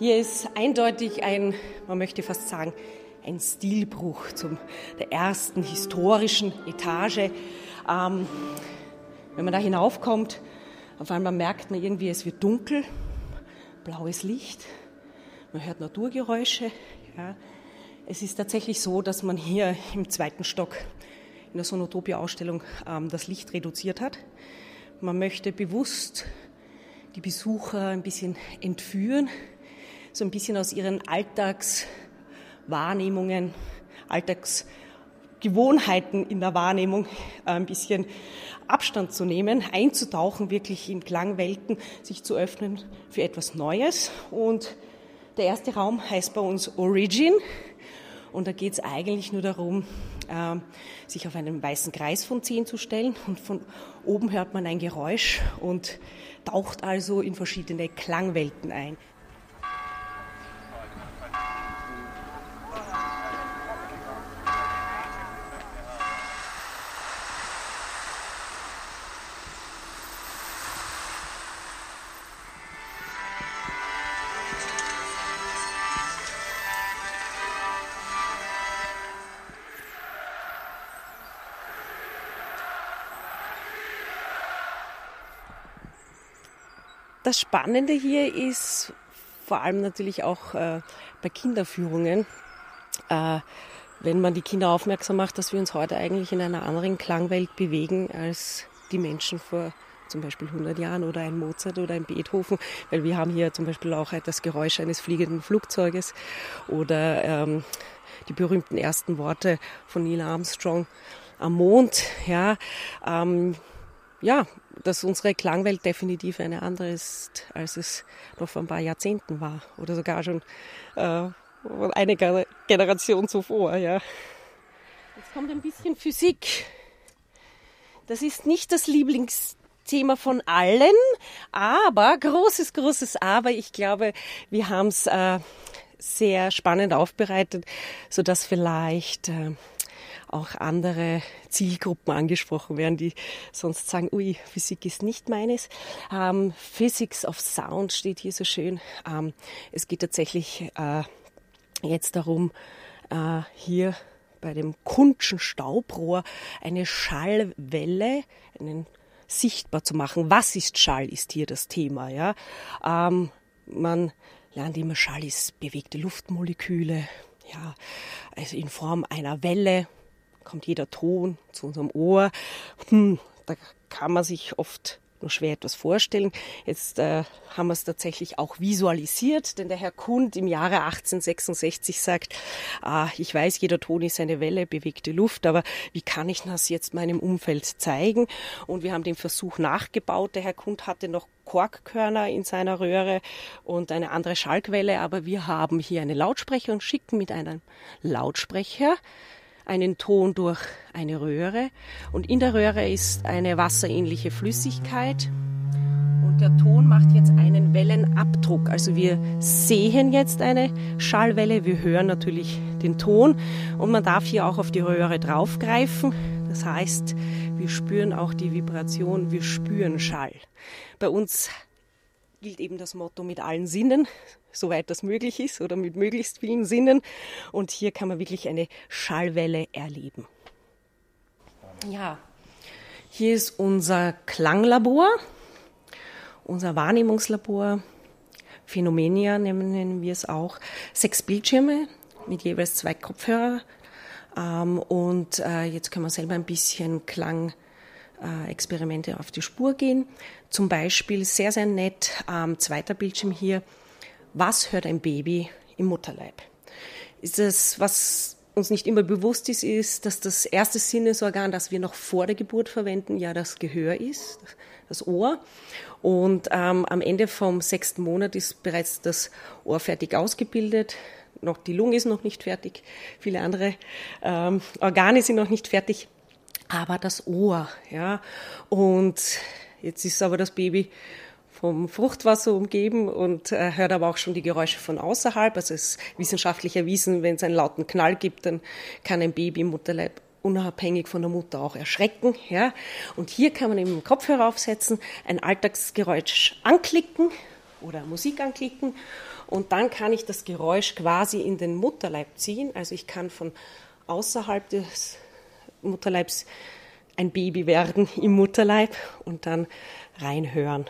Hier ist eindeutig ein, man möchte fast sagen, ein Stilbruch zum der ersten historischen Etage. Ähm, wenn man da hinaufkommt, auf einmal merkt man irgendwie, es wird dunkel, blaues Licht, man hört Naturgeräusche. Ja. Es ist tatsächlich so, dass man hier im zweiten Stock in der Sonotopia-Ausstellung ähm, das Licht reduziert hat. Man möchte bewusst die Besucher ein bisschen entführen, so ein bisschen aus ihren Alltagswahrnehmungen, Alltagsgewohnheiten in der Wahrnehmung äh, ein bisschen Abstand zu nehmen, einzutauchen wirklich in Klangwelten, sich zu öffnen für etwas Neues. Und der erste Raum heißt bei uns Origin. Und da geht es eigentlich nur darum, äh, sich auf einen weißen Kreis von zehn zu stellen. Und von oben hört man ein Geräusch und taucht also in verschiedene Klangwelten ein. Das Spannende hier ist vor allem natürlich auch äh, bei Kinderführungen, äh, wenn man die Kinder aufmerksam macht, dass wir uns heute eigentlich in einer anderen Klangwelt bewegen als die Menschen vor zum Beispiel 100 Jahren oder ein Mozart oder ein Beethoven, weil wir haben hier zum Beispiel auch das Geräusch eines fliegenden Flugzeuges oder ähm, die berühmten ersten Worte von Neil Armstrong am Mond. Ja, ähm, ja, dass unsere Klangwelt definitiv eine andere ist, als es noch vor ein paar Jahrzehnten war oder sogar schon äh, eine Generation zuvor. Ja. Jetzt kommt ein bisschen Physik. Das ist nicht das Lieblingsthema von allen, aber großes, großes Aber. Ich glaube, wir haben es äh, sehr spannend aufbereitet, sodass vielleicht äh, auch andere Zielgruppen angesprochen werden, die sonst sagen, ui, Physik ist nicht meines. Ähm, Physics of Sound steht hier so schön. Ähm, es geht tatsächlich äh, jetzt darum, äh, hier bei dem Kunschen Staubrohr eine Schallwelle, einen sichtbar zu machen. Was ist Schall, ist hier das Thema. Ja? Ähm, man lernt immer, Schall ist bewegte Luftmoleküle, ja, also in Form einer Welle kommt jeder Ton zu unserem Ohr. Hm, da kann man sich oft nur schwer etwas vorstellen. Jetzt äh, haben wir es tatsächlich auch visualisiert, denn der Herr Kund im Jahre 1866 sagt, ah, ich weiß, jeder Ton ist eine Welle, bewegte Luft, aber wie kann ich das jetzt meinem Umfeld zeigen? Und wir haben den Versuch nachgebaut. Der Herr Kund hatte noch Korkkörner in seiner Röhre und eine andere Schallquelle, aber wir haben hier einen Lautsprecher und schicken mit einem Lautsprecher einen Ton durch eine Röhre und in der Röhre ist eine wasserähnliche Flüssigkeit und der Ton macht jetzt einen Wellenabdruck. Also wir sehen jetzt eine Schallwelle, wir hören natürlich den Ton und man darf hier auch auf die Röhre draufgreifen. Das heißt, wir spüren auch die Vibration, wir spüren Schall. Bei uns gilt eben das Motto mit allen Sinnen, soweit das möglich ist oder mit möglichst vielen Sinnen. Und hier kann man wirklich eine Schallwelle erleben. Ja, hier ist unser Klanglabor, unser Wahrnehmungslabor. Phänomenia nennen wir es auch. Sechs Bildschirme mit jeweils zwei Kopfhörer. Ähm, und äh, jetzt können wir selber ein bisschen Klang äh, Experimente auf die Spur gehen. Zum Beispiel sehr, sehr nett, ähm, zweiter Bildschirm hier, was hört ein Baby im Mutterleib? Ist das, was uns nicht immer bewusst ist, ist, dass das erste Sinnesorgan, das wir noch vor der Geburt verwenden, ja das Gehör ist, das Ohr. Und ähm, am Ende vom sechsten Monat ist bereits das Ohr fertig ausgebildet. Noch die Lunge ist noch nicht fertig, viele andere ähm, Organe sind noch nicht fertig aber das Ohr, ja. Und jetzt ist aber das Baby vom Fruchtwasser umgeben und äh, hört aber auch schon die Geräusche von außerhalb. Also es ist wissenschaftlich erwiesen, wenn es einen lauten Knall gibt, dann kann ein Baby im Mutterleib unabhängig von der Mutter auch erschrecken. Ja. Und hier kann man eben Kopfhörer aufsetzen, ein Alltagsgeräusch anklicken oder Musik anklicken Und dann kann ich das Geräusch quasi in den Mutterleib ziehen. Also ich kann von außerhalb des Mutterleibs ein Baby werden im Mutterleib und dann reinhören.